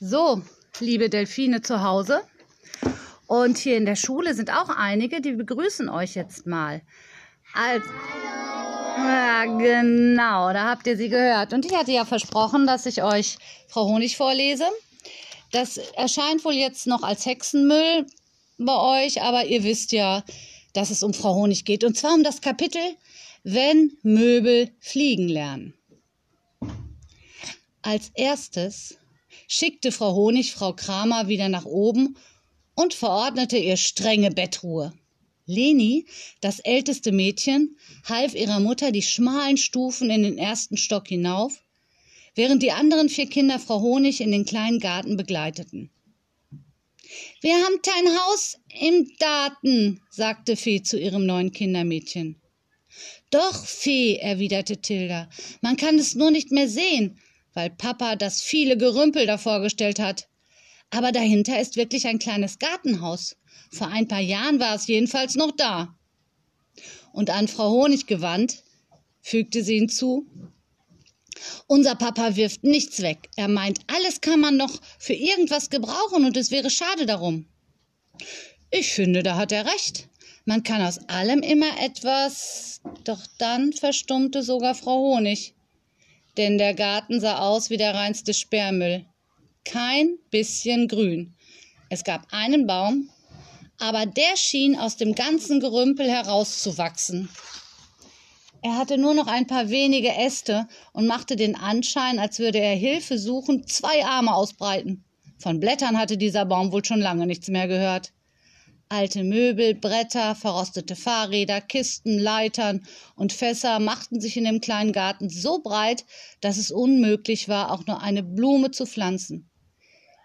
So, liebe Delfine zu Hause. Und hier in der Schule sind auch einige, die begrüßen euch jetzt mal. Als, ja, genau, da habt ihr sie gehört. Und ich hatte ja versprochen, dass ich euch Frau Honig vorlese. Das erscheint wohl jetzt noch als Hexenmüll bei euch, aber ihr wisst ja, dass es um Frau Honig geht. Und zwar um das Kapitel, wenn Möbel fliegen lernen. Als erstes schickte Frau Honig Frau Kramer wieder nach oben und verordnete ihr strenge Bettruhe. Leni, das älteste Mädchen, half ihrer Mutter die schmalen Stufen in den ersten Stock hinauf, während die anderen vier Kinder Frau Honig in den kleinen Garten begleiteten. Wir haben kein Haus im Garten, sagte Fee zu ihrem neuen Kindermädchen. Doch, Fee, erwiderte Tilda, man kann es nur nicht mehr sehen, weil Papa das viele Gerümpel davor gestellt hat. Aber dahinter ist wirklich ein kleines Gartenhaus. Vor ein paar Jahren war es jedenfalls noch da. Und an Frau Honig gewandt, fügte sie hinzu, unser Papa wirft nichts weg. Er meint, alles kann man noch für irgendwas gebrauchen und es wäre schade darum. Ich finde, da hat er recht. Man kann aus allem immer etwas. Doch dann verstummte sogar Frau Honig. Denn der Garten sah aus wie der reinste Sperrmüll. Kein bisschen grün. Es gab einen Baum, aber der schien aus dem ganzen Gerümpel herauszuwachsen. Er hatte nur noch ein paar wenige Äste und machte den Anschein, als würde er Hilfe suchen, zwei Arme ausbreiten. Von Blättern hatte dieser Baum wohl schon lange nichts mehr gehört. Alte Möbel, Bretter, verrostete Fahrräder, Kisten, Leitern und Fässer machten sich in dem kleinen Garten so breit, dass es unmöglich war, auch nur eine Blume zu pflanzen.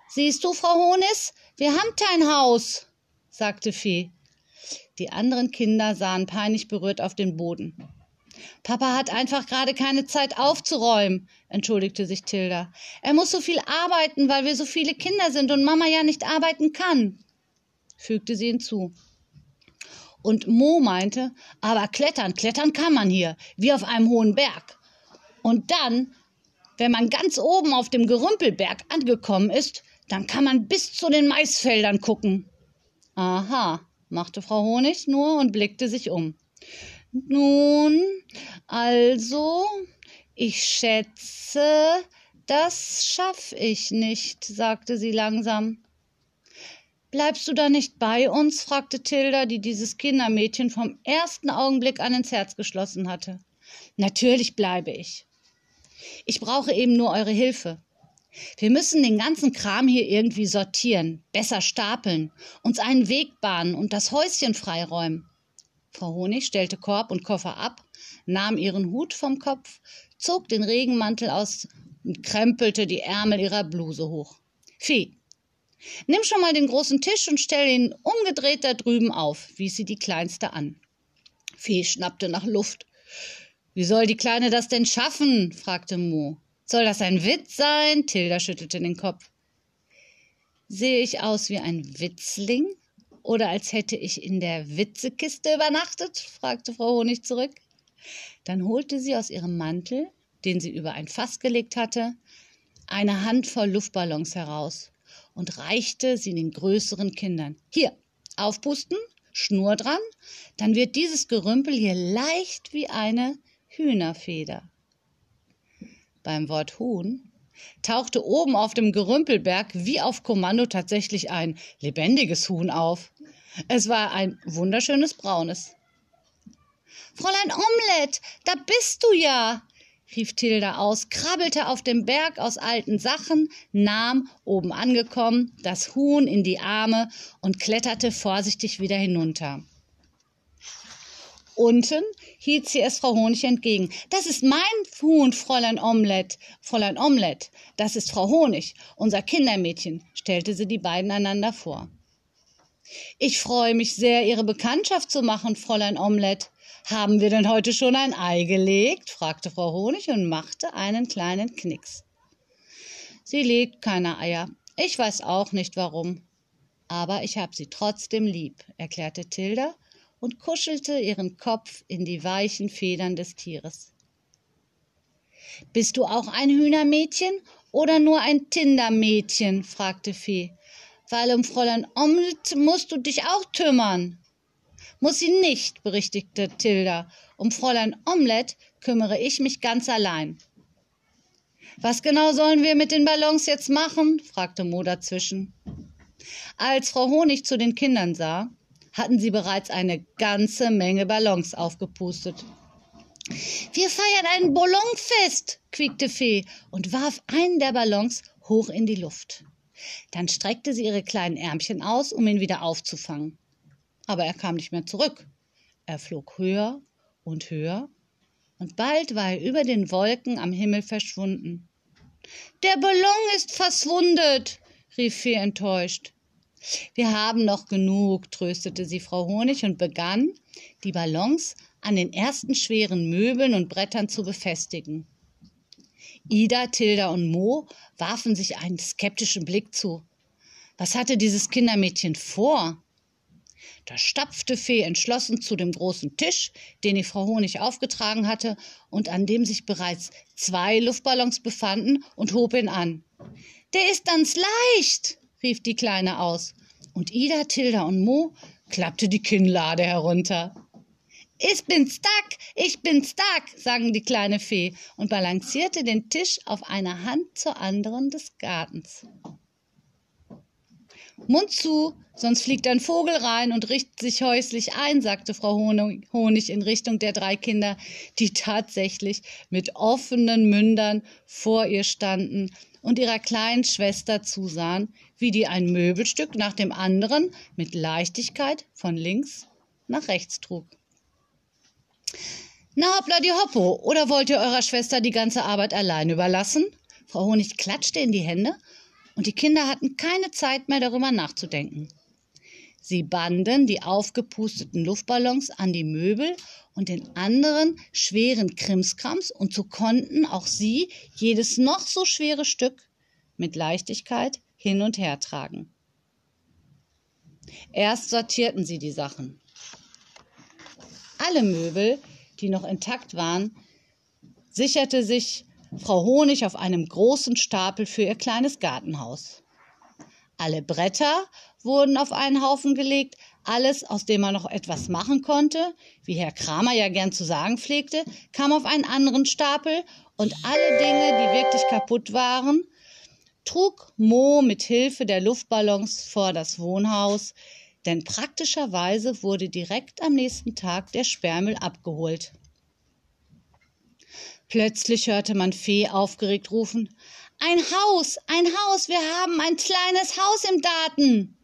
Siehst du, Frau Honis, wir haben kein Haus, sagte Fee. Die anderen Kinder sahen peinlich berührt auf den Boden. Papa hat einfach gerade keine Zeit aufzuräumen, entschuldigte sich Tilda. Er muss so viel arbeiten, weil wir so viele Kinder sind und Mama ja nicht arbeiten kann, fügte sie hinzu. Und Mo meinte, aber klettern, klettern kann man hier, wie auf einem hohen Berg. Und dann, wenn man ganz oben auf dem Gerümpelberg angekommen ist, dann kann man bis zu den Maisfeldern gucken. Aha, machte Frau Honig nur und blickte sich um. Nun, also, ich schätze, das schaff ich nicht, sagte sie langsam. Bleibst du da nicht bei uns? fragte Tilda, die dieses Kindermädchen vom ersten Augenblick an ins Herz geschlossen hatte. Natürlich bleibe ich. Ich brauche eben nur eure Hilfe. Wir müssen den ganzen Kram hier irgendwie sortieren, besser stapeln, uns einen Weg bahnen und das Häuschen freiräumen. Frau Honig stellte Korb und Koffer ab, nahm ihren Hut vom Kopf, zog den Regenmantel aus und krempelte die Ärmel ihrer Bluse hoch. Fee, nimm schon mal den großen Tisch und stell ihn umgedreht da drüben auf, wies sie die Kleinste an. Fee schnappte nach Luft. Wie soll die Kleine das denn schaffen? fragte Mo. Soll das ein Witz sein? Tilda schüttelte den Kopf. Sehe ich aus wie ein Witzling? Oder als hätte ich in der Witzekiste übernachtet? fragte Frau Honig zurück. Dann holte sie aus ihrem Mantel, den sie über ein Fass gelegt hatte, eine Handvoll Luftballons heraus und reichte sie den größeren Kindern. Hier, aufpusten, Schnur dran, dann wird dieses Gerümpel hier leicht wie eine Hühnerfeder. Beim Wort Huhn tauchte oben auf dem Gerümpelberg wie auf Kommando tatsächlich ein lebendiges Huhn auf. Es war ein wunderschönes braunes. Fräulein Omelette, da bist du ja, rief Tilda aus, krabbelte auf dem Berg aus alten Sachen, nahm, oben angekommen, das Huhn in die Arme und kletterte vorsichtig wieder hinunter. Unten hielt sie es Frau Honig entgegen. Das ist mein Huhn, Fräulein Omelette. Fräulein Omelette, das ist Frau Honig, unser Kindermädchen, stellte sie die beiden einander vor. Ich freue mich sehr, Ihre Bekanntschaft zu machen, Fräulein Omelette. Haben wir denn heute schon ein Ei gelegt? fragte Frau Honig und machte einen kleinen Knicks. Sie legt keine Eier. Ich weiß auch nicht warum. Aber ich habe sie trotzdem lieb, erklärte Tilda und kuschelte ihren Kopf in die weichen Federn des Tieres. Bist du auch ein Hühnermädchen oder nur ein Tindermädchen? fragte Fee. Weil um Fräulein Omelette musst du dich auch kümmern. Muss sie nicht, berichtigte Tilda. Um Fräulein Omelette kümmere ich mich ganz allein. Was genau sollen wir mit den Ballons jetzt machen? fragte Mo dazwischen. Als Frau Honig zu den Kindern sah, hatten sie bereits eine ganze Menge Ballons aufgepustet. Wir feiern ein Ballonfest, quiekte Fee und warf einen der Ballons hoch in die Luft. Dann streckte sie ihre kleinen Ärmchen aus, um ihn wieder aufzufangen. Aber er kam nicht mehr zurück. Er flog höher und höher, und bald war er über den Wolken am Himmel verschwunden. Der Ballon ist verschwundet, rief Fee enttäuscht. Wir haben noch genug, tröstete sie Frau Honig und begann, die Ballons an den ersten schweren Möbeln und Brettern zu befestigen. Ida, Tilda und Mo warfen sich einen skeptischen Blick zu. Was hatte dieses Kindermädchen vor? Da stapfte Fee entschlossen zu dem großen Tisch, den die Frau Honig aufgetragen hatte und an dem sich bereits zwei Luftballons befanden, und hob ihn an. Der ist ganz leicht, rief die Kleine aus. Und Ida, Tilda und Mo klappte die Kinnlade herunter. Ich bin stark, ich bin stark, sang die kleine Fee und balancierte den Tisch auf einer Hand zur anderen des Gartens. Mund zu, sonst fliegt ein Vogel rein und richtet sich häuslich ein, sagte Frau Honig in Richtung der drei Kinder, die tatsächlich mit offenen Mündern vor ihr standen und ihrer kleinen Schwester zusahen, wie die ein Möbelstück nach dem anderen mit Leichtigkeit von links nach rechts trug. Na hoppla die Hoppo, oder wollt ihr eurer Schwester die ganze Arbeit allein überlassen? Frau Honig klatschte in die Hände, und die Kinder hatten keine Zeit mehr darüber nachzudenken. Sie banden die aufgepusteten Luftballons an die Möbel und den anderen schweren Krimskrams, und so konnten auch sie jedes noch so schwere Stück mit Leichtigkeit hin und her tragen. Erst sortierten sie die Sachen. Alle Möbel, die noch intakt waren, sicherte sich Frau Honig auf einem großen Stapel für ihr kleines Gartenhaus. Alle Bretter wurden auf einen Haufen gelegt, alles, aus dem man noch etwas machen konnte, wie Herr Kramer ja gern zu sagen pflegte, kam auf einen anderen Stapel und alle Dinge, die wirklich kaputt waren, trug Mo mit Hilfe der Luftballons vor das Wohnhaus, denn praktischerweise wurde direkt am nächsten Tag der Sperrmüll abgeholt. Plötzlich hörte man Fee aufgeregt rufen Ein Haus, ein Haus, wir haben ein kleines Haus im Garten.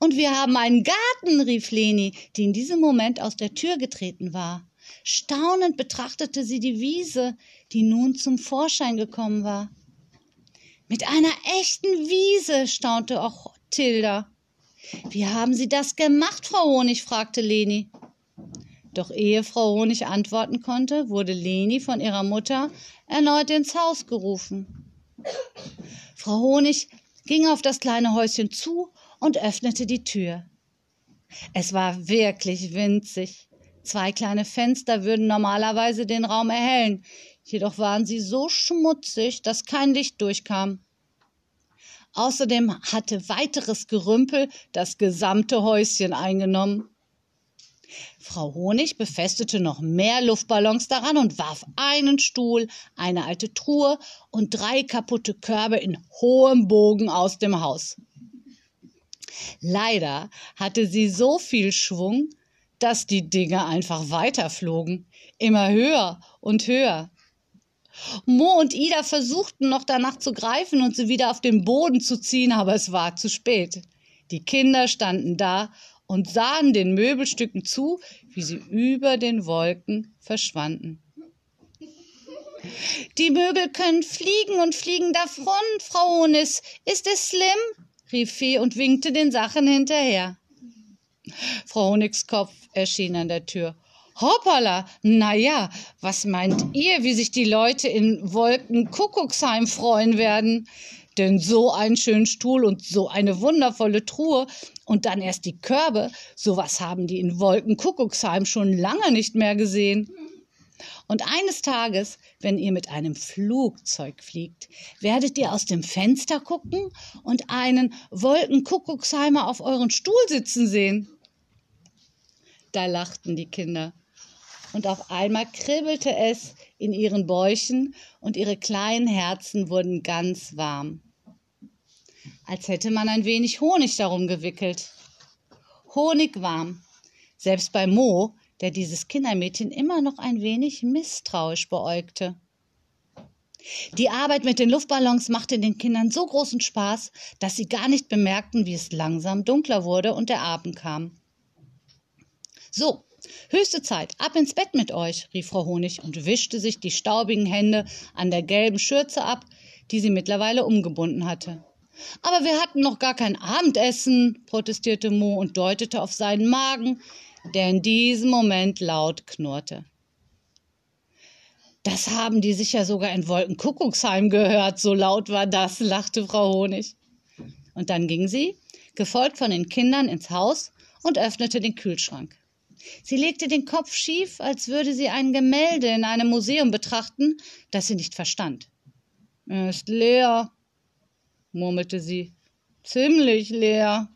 Und wir haben einen Garten, rief Leni, die in diesem Moment aus der Tür getreten war. Staunend betrachtete sie die Wiese, die nun zum Vorschein gekommen war. Mit einer echten Wiese, staunte auch Tilda. Wie haben Sie das gemacht, Frau Honig? fragte Leni. Doch ehe Frau Honig antworten konnte, wurde Leni von ihrer Mutter erneut ins Haus gerufen. Frau Honig ging auf das kleine Häuschen zu und öffnete die Tür. Es war wirklich winzig. Zwei kleine Fenster würden normalerweise den Raum erhellen, jedoch waren sie so schmutzig, dass kein Licht durchkam. Außerdem hatte weiteres Gerümpel das gesamte Häuschen eingenommen. Frau Honig befestigte noch mehr Luftballons daran und warf einen Stuhl, eine alte Truhe und drei kaputte Körbe in hohem Bogen aus dem Haus. Leider hatte sie so viel Schwung, dass die Dinge einfach weiterflogen, immer höher und höher. Mo und Ida versuchten noch danach zu greifen und sie wieder auf den Boden zu ziehen, aber es war zu spät. Die Kinder standen da und sahen den Möbelstücken zu, wie sie über den Wolken verschwanden. Die Möbel können fliegen und fliegen davon, Frau Honis. Ist es schlimm? rief Fee und winkte den Sachen hinterher. Frau Honigs Kopf erschien an der Tür. Hoppala, na ja, was meint ihr, wie sich die Leute in Wolken Kuckucksheim freuen werden? Denn so einen schönen Stuhl und so eine wundervolle Truhe und dann erst die Körbe, sowas haben die in Wolken Kuckucksheim schon lange nicht mehr gesehen. Und eines Tages, wenn ihr mit einem Flugzeug fliegt, werdet ihr aus dem Fenster gucken und einen Wolkenkuckucksheimer auf euren Stuhl sitzen sehen. Da lachten die Kinder. Und auf einmal kribbelte es in ihren Bäuchen und ihre kleinen Herzen wurden ganz warm. Als hätte man ein wenig Honig darum gewickelt. Honigwarm. Selbst bei Mo, der dieses Kindermädchen immer noch ein wenig misstrauisch beäugte. Die Arbeit mit den Luftballons machte den Kindern so großen Spaß, dass sie gar nicht bemerkten, wie es langsam dunkler wurde und der Abend kam. So, höchste Zeit, ab ins Bett mit euch, rief Frau Honig und wischte sich die staubigen Hände an der gelben Schürze ab, die sie mittlerweile umgebunden hatte. Aber wir hatten noch gar kein Abendessen, protestierte Mo und deutete auf seinen Magen, der in diesem Moment laut knurrte. Das haben die sicher sogar in Wolkenkuckucksheim gehört, so laut war das, lachte Frau Honig. Und dann ging sie, gefolgt von den Kindern, ins Haus und öffnete den Kühlschrank. Sie legte den Kopf schief, als würde sie ein Gemälde in einem Museum betrachten, das sie nicht verstand. Er ist leer, murmelte sie. Ziemlich leer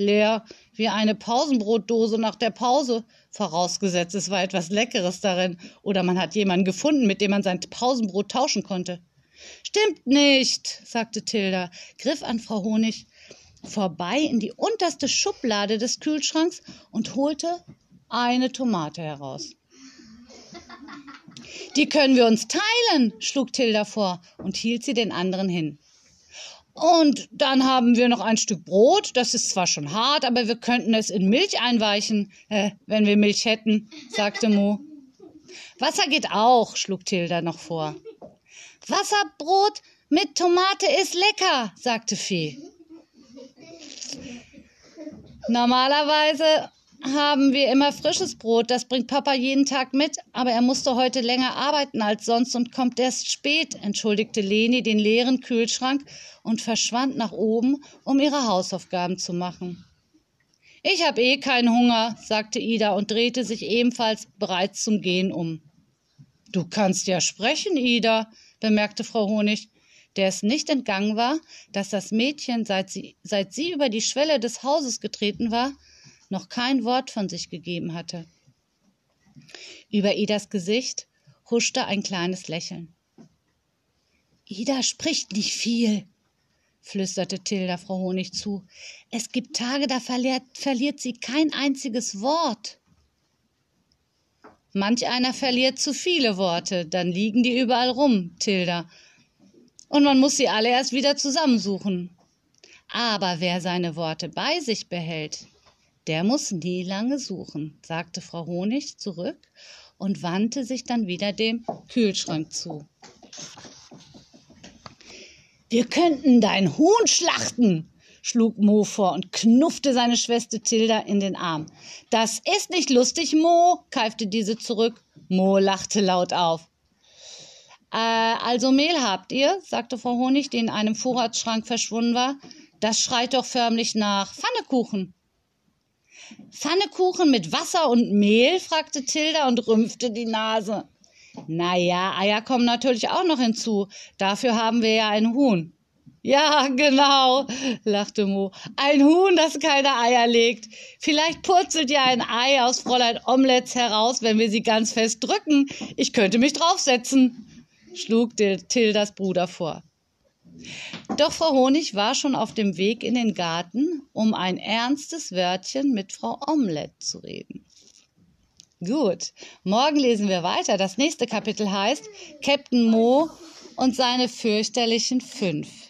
leer wie eine Pausenbrotdose nach der Pause, vorausgesetzt es war etwas Leckeres darin oder man hat jemanden gefunden, mit dem man sein Pausenbrot tauschen konnte. Stimmt nicht, sagte Tilda, griff an Frau Honig vorbei in die unterste Schublade des Kühlschranks und holte eine Tomate heraus. Die können wir uns teilen, schlug Tilda vor und hielt sie den anderen hin. Und dann haben wir noch ein Stück Brot. Das ist zwar schon hart, aber wir könnten es in Milch einweichen, äh, wenn wir Milch hätten, sagte Mo. Wasser geht auch, schlug Tilda noch vor. Wasserbrot mit Tomate ist lecker, sagte Fee. Normalerweise haben wir immer frisches Brot. Das bringt Papa jeden Tag mit, aber er musste heute länger arbeiten als sonst und kommt erst spät, entschuldigte Leni den leeren Kühlschrank und verschwand nach oben, um ihre Hausaufgaben zu machen. Ich habe eh keinen Hunger, sagte Ida und drehte sich ebenfalls bereits zum Gehen um. Du kannst ja sprechen, Ida, bemerkte Frau Honig, der es nicht entgangen war, dass das Mädchen, seit sie, seit sie über die Schwelle des Hauses getreten war, noch kein Wort von sich gegeben hatte. Über Idas Gesicht huschte ein kleines Lächeln. Ida spricht nicht viel, flüsterte Tilda Frau Honig zu. Es gibt Tage, da verliert, verliert sie kein einziges Wort. Manch einer verliert zu viele Worte, dann liegen die überall rum, Tilda. Und man muss sie alle erst wieder zusammensuchen. Aber wer seine Worte bei sich behält, der muss nie lange suchen, sagte Frau Honig zurück und wandte sich dann wieder dem Kühlschrank zu. Wir könnten dein Huhn schlachten, schlug Mo vor und knuffte seine Schwester Tilda in den Arm. Das ist nicht lustig, Mo, keifte diese zurück. Mo lachte laut auf. Äh, also Mehl habt ihr, sagte Frau Honig, die in einem Vorratsschrank verschwunden war. Das schreit doch förmlich nach Pfannekuchen. Pfannekuchen mit Wasser und Mehl? fragte Tilda und rümpfte die Nase. Na ja, Eier kommen natürlich auch noch hinzu. Dafür haben wir ja ein Huhn. Ja, genau, lachte Mo. Ein Huhn, das keine Eier legt. Vielleicht purzelt ja ein Ei aus Fräulein Omelettes heraus, wenn wir sie ganz fest drücken. Ich könnte mich draufsetzen, schlug Tildas Bruder vor. Doch Frau Honig war schon auf dem Weg in den Garten, um ein ernstes Wörtchen mit Frau Omelette zu reden. Gut, morgen lesen wir weiter. Das nächste Kapitel heißt Captain Mo und seine fürchterlichen fünf.